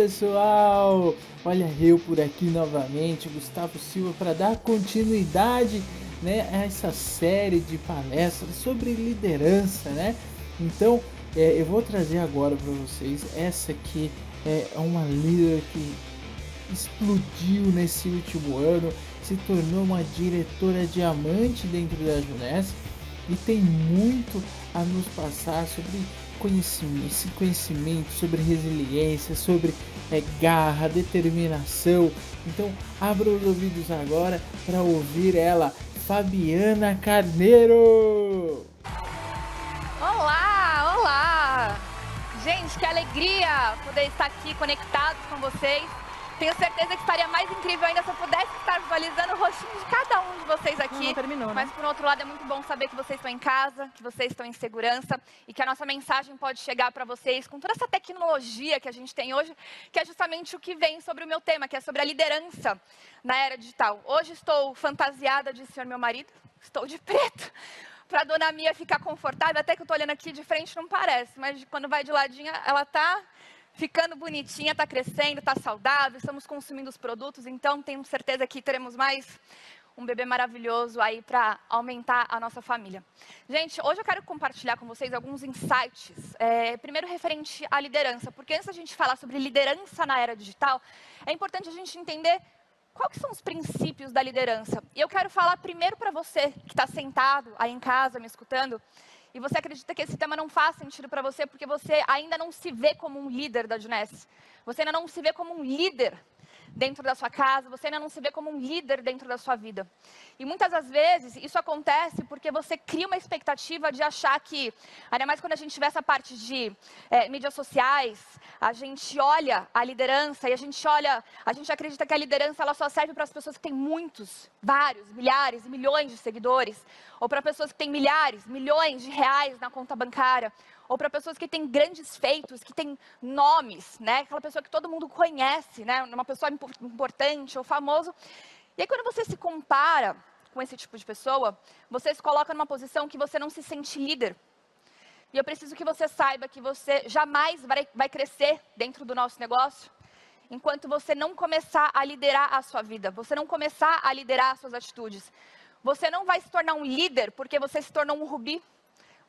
Pessoal! Olha eu por aqui novamente, Gustavo Silva, para dar continuidade né, a essa série de palestras sobre liderança, né? Então é, eu vou trazer agora para vocês essa que é uma líder que explodiu nesse último ano, se tornou uma diretora diamante dentro da Juness e tem muito a nos passar sobre conhecimento, esse conhecimento sobre resiliência, sobre é, garra, determinação. Então, abra os ouvidos agora para ouvir ela, Fabiana Carneiro. Olá, olá! Gente, que alegria poder estar aqui conectados com vocês. Tenho certeza que estaria mais incrível ainda se eu pudesse estar visualizando o rostinho de cada um de vocês aqui. Não, terminou, né? Mas por outro lado é muito bom saber que vocês estão em casa, que vocês estão em segurança e que a nossa mensagem pode chegar para vocês com toda essa tecnologia que a gente tem hoje, que é justamente o que vem sobre o meu tema, que é sobre a liderança na era digital. Hoje estou fantasiada de ser meu marido, estou de preto. Para a dona Mia ficar confortável, até que eu estou olhando aqui de frente não parece, mas quando vai de ladinho ela está ficando bonitinha, está crescendo, está saudável, estamos consumindo os produtos, então tenho certeza que teremos mais um bebê maravilhoso aí para aumentar a nossa família. Gente, hoje eu quero compartilhar com vocês alguns insights. É, primeiro, referente à liderança, porque antes da gente falar sobre liderança na era digital, é importante a gente entender quais são os princípios da liderança. E eu quero falar primeiro para você que está sentado aí em casa me escutando e você acredita que esse tema não faz sentido para você porque você ainda não se vê como um líder da Juness. Você ainda não se vê como um líder dentro da sua casa, você ainda não se vê como um líder dentro da sua vida. E muitas das vezes isso acontece porque você cria uma expectativa de achar que, ainda mais quando a gente tiver essa parte de é, mídias sociais, a gente olha a liderança e a gente olha, a gente acredita que a liderança ela só serve para as pessoas que têm muitos, vários, milhares milhões de seguidores, ou para pessoas que têm milhares, milhões de reais na conta bancária, ou para pessoas que têm grandes feitos, que têm nomes, né? Aquela pessoa que todo mundo conhece, né? Uma pessoa importante ou famoso. E aí quando você se compara com esse tipo de pessoa, você se coloca numa posição que você não se sente líder. E eu preciso que você saiba que você jamais vai, vai crescer dentro do nosso negócio enquanto você não começar a liderar a sua vida, você não começar a liderar as suas atitudes. Você não vai se tornar um líder porque você se tornou um rubi.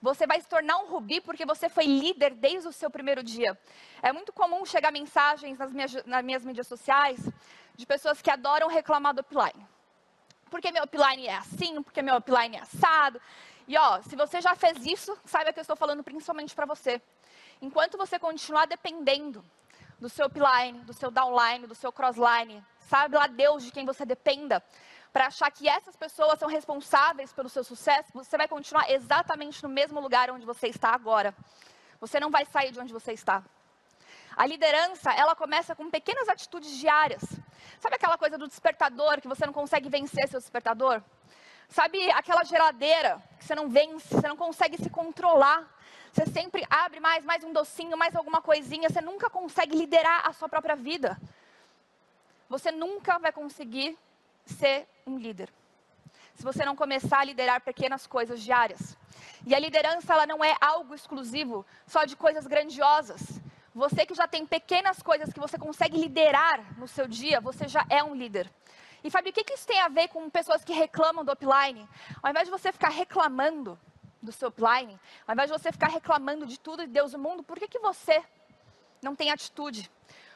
Você vai se tornar um rubi porque você foi líder desde o seu primeiro dia. É muito comum chegar mensagens nas minhas, nas minhas mídias sociais de pessoas que adoram reclamar do upline. Porque meu upline é assim, porque meu upline é assado. E ó, se você já fez isso, saiba que eu estou falando principalmente para você. Enquanto você continuar dependendo do seu upline, do seu downline, do seu crossline, sabe lá Deus de quem você dependa, para achar que essas pessoas são responsáveis pelo seu sucesso, você vai continuar exatamente no mesmo lugar onde você está agora. Você não vai sair de onde você está. A liderança, ela começa com pequenas atitudes diárias. Sabe aquela coisa do despertador, que você não consegue vencer seu despertador? Sabe aquela geladeira que você não vence, você não consegue se controlar. Você sempre abre mais, mais um docinho, mais alguma coisinha, você nunca consegue liderar a sua própria vida. Você nunca vai conseguir ser um líder. Se você não começar a liderar pequenas coisas diárias. E a liderança ela não é algo exclusivo só de coisas grandiosas. Você que já tem pequenas coisas que você consegue liderar no seu dia, você já é um líder. E Fábio, o que, isso tem a ver com pessoas que reclamam do upline? Ao invés de você ficar reclamando do seu upline, ao invés de você ficar reclamando de tudo e Deus do mundo, por que, que você não tem atitude?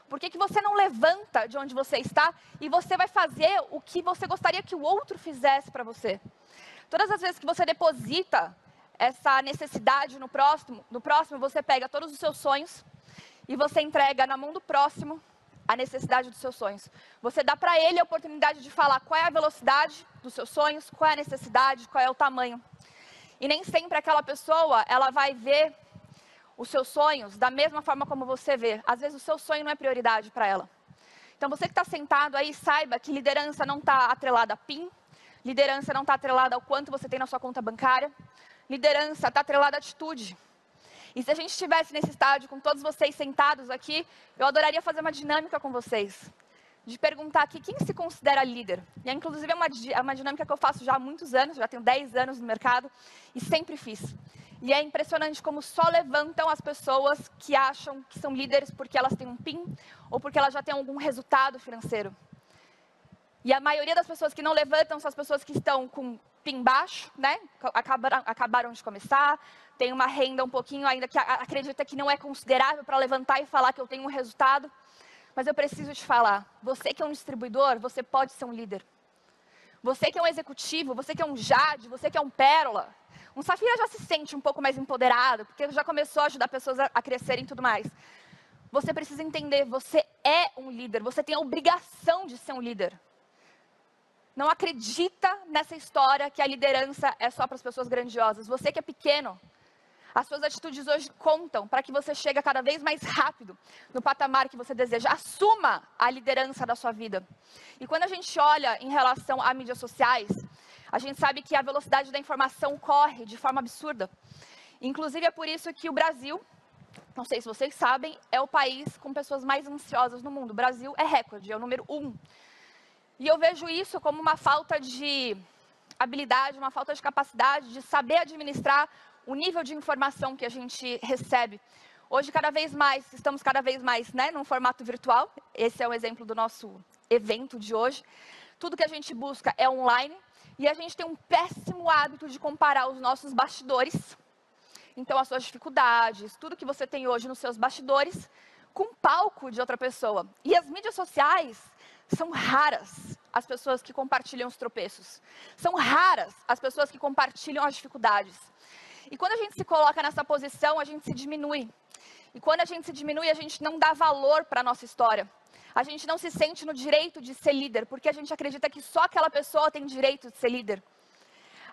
Por que, que você não levanta de onde você está e você vai fazer o que você gostaria que o outro fizesse para você? Todas as vezes que você deposita essa necessidade no próximo, no próximo você pega todos os seus sonhos e você entrega na mão do próximo a necessidade dos seus sonhos. Você dá para ele a oportunidade de falar qual é a velocidade dos seus sonhos, qual é a necessidade, qual é o tamanho. E nem sempre aquela pessoa, ela vai ver os seus sonhos da mesma forma como você vê. Às vezes o seu sonho não é prioridade para ela. Então você que está sentado aí, saiba que liderança não está atrelada a PIN, liderança não está atrelada ao quanto você tem na sua conta bancária, liderança está atrelada à atitude. E se a gente estivesse nesse estádio com todos vocês sentados aqui, eu adoraria fazer uma dinâmica com vocês. De perguntar aqui quem se considera líder. E inclusive é uma, é uma dinâmica que eu faço já há muitos anos, já tenho 10 anos no mercado e sempre fiz. E é impressionante como só levantam as pessoas que acham que são líderes porque elas têm um PIN ou porque elas já têm algum resultado financeiro. E a maioria das pessoas que não levantam são as pessoas que estão com PIN baixo, né? Acabaram, acabaram de começar, tem uma renda um pouquinho ainda que acredita que não é considerável para levantar e falar que eu tenho um resultado. Mas eu preciso te falar, você que é um distribuidor, você pode ser um líder. Você que é um executivo, você que é um Jade, você que é um Pérola, um Safira já se sente um pouco mais empoderado, porque já começou a ajudar pessoas a, crescerem e tudo mais. Você precisa entender, você é um líder, você tem a obrigação de ser um líder. Não acredita nessa história que a liderança é só para as pessoas grandiosas. Você que é pequeno, as suas atitudes hoje contam para que você chegue cada vez mais rápido no patamar que você deseja. Assuma a liderança da sua vida. E quando a gente olha em relação a mídias sociais, a gente sabe que a velocidade da informação corre de forma absurda. Inclusive, é por isso que o Brasil, não sei se vocês sabem, é o país com pessoas mais ansiosas no mundo. O Brasil é recorde, é o número um. E eu vejo isso como uma falta de habilidade, uma falta de capacidade de saber administrar o nível de informação que a gente recebe. Hoje, cada vez mais, estamos cada vez mais né, num formato virtual. Esse é o exemplo do nosso evento de hoje. Tudo que a gente busca é online. E a gente tem um péssimo hábito de comparar os nossos bastidores, então as suas dificuldades, tudo que você tem hoje nos seus bastidores, com o palco de outra pessoa. E as mídias sociais são raras as pessoas que compartilham os tropeços. São raras as pessoas que compartilham as dificuldades. E quando a gente se coloca nessa posição, a gente se diminui. E quando a gente se diminui, a gente não dá valor para a nossa história a gente não se sente no direito de ser líder, porque a gente acredita que só aquela pessoa tem direito de ser líder.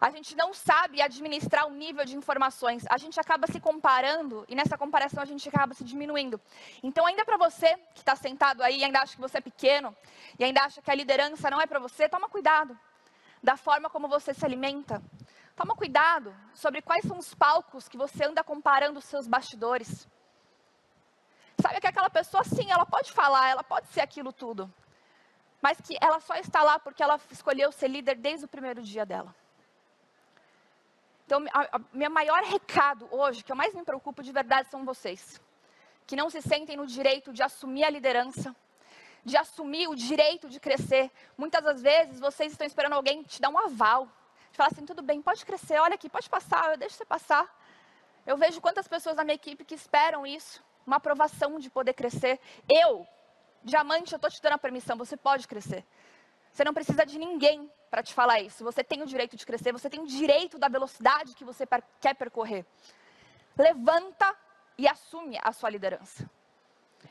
A gente não sabe administrar o nível de informações. A gente acaba se comparando e nessa comparação a gente acaba se diminuindo. Então, ainda para você que está sentado aí e ainda acha que você é pequeno e ainda acha que a liderança não é para você, toma cuidado da forma como você se alimenta. Toma cuidado sobre quais são os palcos que você anda comparando os seus bastidores. Sabe que aquela pessoa, sim, ela pode falar, ela pode ser aquilo tudo. Mas que ela só está lá porque ela escolheu ser líder desde o primeiro dia dela. Então, a, a meu maior recado hoje, que eu mais me preocupo de verdade, são vocês. Que não se sentem no direito de assumir a liderança, de assumir o direito de crescer. Muitas das vezes vocês estão esperando alguém te dar um aval. De falar assim, tudo bem, pode crescer, olha aqui, pode passar, eu deixo você passar. Eu vejo quantas pessoas na minha equipe que esperam isso uma aprovação de poder crescer. Eu, diamante, eu estou te dando a permissão, você pode crescer. Você não precisa de ninguém para te falar isso. Você tem o direito de crescer, você tem o direito da velocidade que você quer percorrer. Levanta e assume a sua liderança.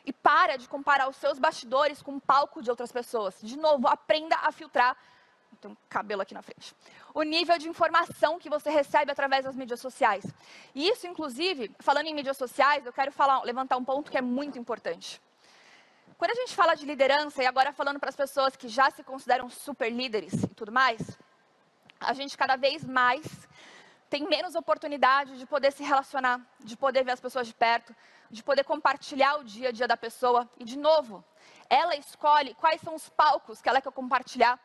E para de comparar os seus bastidores com o palco de outras pessoas. De novo, aprenda a filtrar tem um cabelo aqui na frente. O nível de informação que você recebe através das mídias sociais. E isso, inclusive, falando em mídias sociais, eu quero falar, levantar um ponto que é muito importante. Quando a gente fala de liderança, e agora falando para as pessoas que já se consideram super líderes e tudo mais, a gente cada vez mais tem menos oportunidade de poder se relacionar, de poder ver as pessoas de perto, de poder compartilhar o dia a dia da pessoa. E, de novo, ela escolhe quais são os palcos que ela quer compartilhar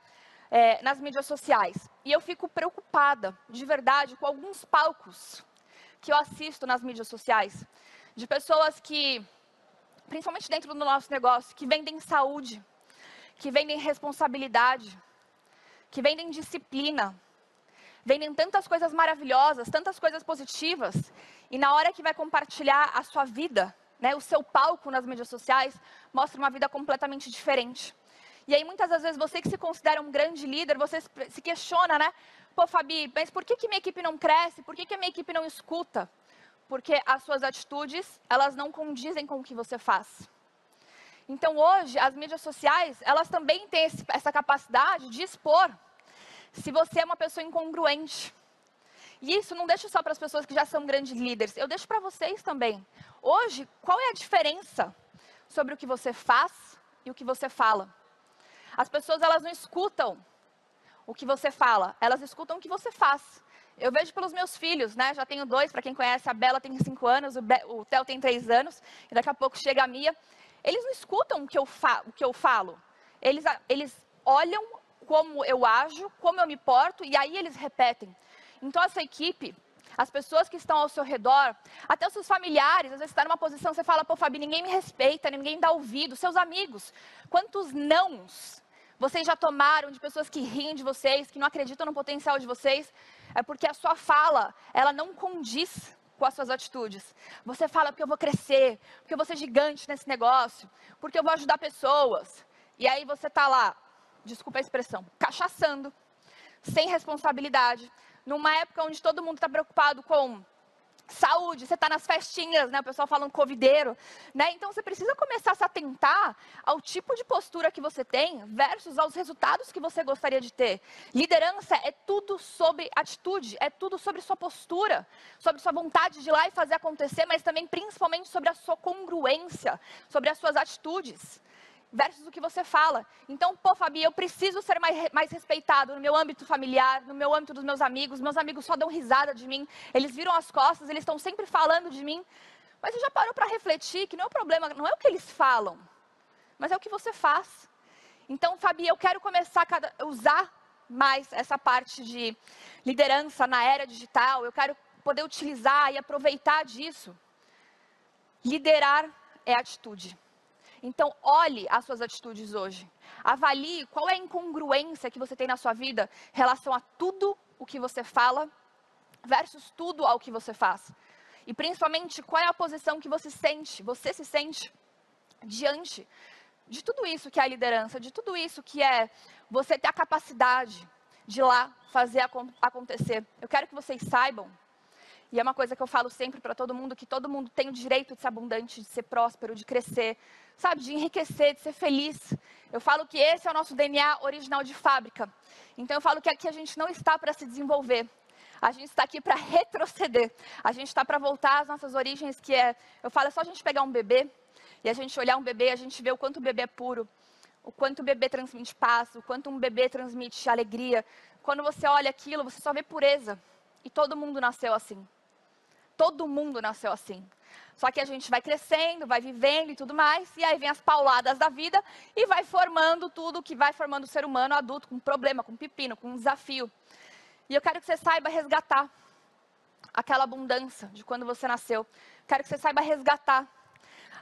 é, nas mídias sociais. E eu fico preocupada, de verdade, com alguns palcos que eu assisto nas mídias sociais, de pessoas que, principalmente dentro do nosso negócio, que vendem saúde, que vendem responsabilidade, que vendem disciplina, vendem tantas coisas maravilhosas, tantas coisas positivas, e na hora que vai compartilhar a sua vida, né, o seu palco nas mídias sociais, mostra uma vida completamente diferente. E aí, muitas das vezes, você que se considera um grande líder, você se questiona, né? Pô, Fabi, mas por que, que minha equipe não cresce? Por que, que a minha equipe não escuta? Porque as suas atitudes, elas não condizem com o que você faz. Então, hoje, as mídias sociais, elas também têm esse, essa capacidade de expor se você é uma pessoa incongruente. E isso não deixo só para as pessoas que já são grandes líderes, eu deixo para vocês também. Hoje, qual é a diferença sobre o que você faz e o que você fala? As pessoas elas não escutam o que você fala, elas escutam o que você faz. Eu vejo pelos meus filhos, né? Já tenho dois, para quem conhece, a Bela tem cinco anos, o, Be o Theo tem três anos, e daqui a pouco chega a Mia. Eles não escutam o que eu, o que eu falo. Eles, eles olham como eu ajo, como eu me porto, e aí eles repetem. Então, essa equipe, as pessoas que estão ao seu redor, até os seus familiares, às vezes está numa posição, você fala, pô, Fabi, ninguém me respeita, ninguém dá ouvido, seus amigos. Quantos nãos vocês já tomaram de pessoas que riem de vocês, que não acreditam no potencial de vocês? É porque a sua fala, ela não condiz com as suas atitudes. Você fala porque eu vou crescer, porque eu vou ser gigante nesse negócio, porque eu vou ajudar pessoas. E aí você está lá, desculpa a expressão, cachaçando, sem responsabilidade, numa época onde todo mundo está preocupado com saúde, você está nas festinhas, né? O pessoal falando covideiro, né? Então você precisa começar a se atentar ao tipo de postura que você tem versus aos resultados que você gostaria de ter. Liderança é tudo sobre atitude, é tudo sobre sua postura, sobre sua vontade de ir lá e fazer acontecer, mas também principalmente sobre a sua congruência, sobre as suas atitudes versus o que você fala. Então, pô, Fabi, eu preciso ser mais, mais respeitado no meu âmbito familiar, no meu âmbito dos meus amigos. Meus amigos só dão risada de mim, eles viram as costas, eles estão sempre falando de mim. Mas você já parou para refletir que não é o problema, não é o que eles falam, mas é o que você faz. Então, Fabi, eu quero começar a usar mais essa parte de liderança na era digital. Eu quero poder utilizar e aproveitar disso. Liderar é atitude. Então, olhe as suas atitudes hoje. Avalie qual é a incongruência que você tem na sua vida em relação a tudo o que você fala versus tudo ao que você faz. E principalmente, qual é a posição que você sente, você se sente diante de tudo isso que é a liderança, de tudo isso que é você ter a capacidade de lá fazer acontecer. Eu quero que vocês saibam e é uma coisa que eu falo sempre para todo mundo, que todo mundo tem o direito de ser abundante, de ser próspero, de crescer, sabe, de enriquecer, de ser feliz. Eu falo que esse é o nosso DNA original de fábrica. Então eu falo que aqui a gente não está para se desenvolver. A gente está aqui para retroceder. A gente está para voltar às nossas origens, que é, eu falo, é só a gente pegar um bebê e a gente olhar um bebê, a gente vê o quanto o bebê é puro, o quanto o bebê transmite paz, o quanto um bebê transmite alegria. Quando você olha aquilo, você só vê pureza. E todo mundo nasceu assim. Todo mundo nasceu assim. Só que a gente vai crescendo, vai vivendo e tudo mais, e aí vem as pauladas da vida e vai formando tudo que vai formando o ser humano adulto, com problema, com pepino, com desafio. E eu quero que você saiba resgatar aquela abundância de quando você nasceu. Quero que você saiba resgatar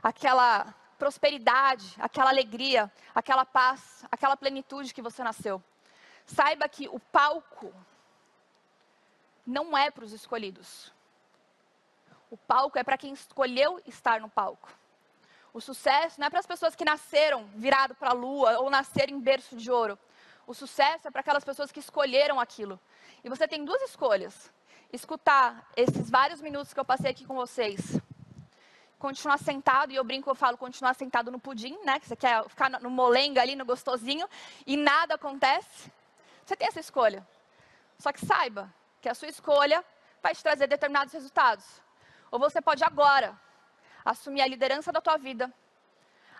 aquela prosperidade, aquela alegria, aquela paz, aquela plenitude que você nasceu. Saiba que o palco não é para os escolhidos. O palco é para quem escolheu estar no palco. O sucesso não é para as pessoas que nasceram virado para a lua ou nasceram em berço de ouro. O sucesso é para aquelas pessoas que escolheram aquilo. E você tem duas escolhas: escutar esses vários minutos que eu passei aqui com vocês, continuar sentado, e eu brinco, eu falo continuar sentado no pudim, né? Que você quer ficar no molenga ali, no gostosinho, e nada acontece. Você tem essa escolha. Só que saiba que a sua escolha vai te trazer determinados resultados. Ou você pode agora assumir a liderança da tua vida,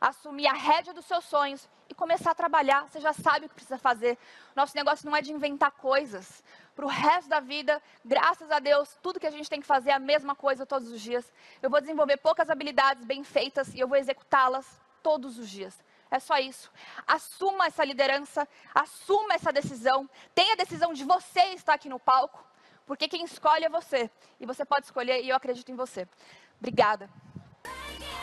assumir a rédea dos seus sonhos e começar a trabalhar. Você já sabe o que precisa fazer. Nosso negócio não é de inventar coisas. Para o resto da vida, graças a Deus, tudo que a gente tem que fazer é a mesma coisa todos os dias. Eu vou desenvolver poucas habilidades bem feitas e eu vou executá-las todos os dias. É só isso. Assuma essa liderança, assuma essa decisão. Tenha a decisão de você estar aqui no palco. Porque quem escolhe é você. E você pode escolher e eu acredito em você. Obrigada.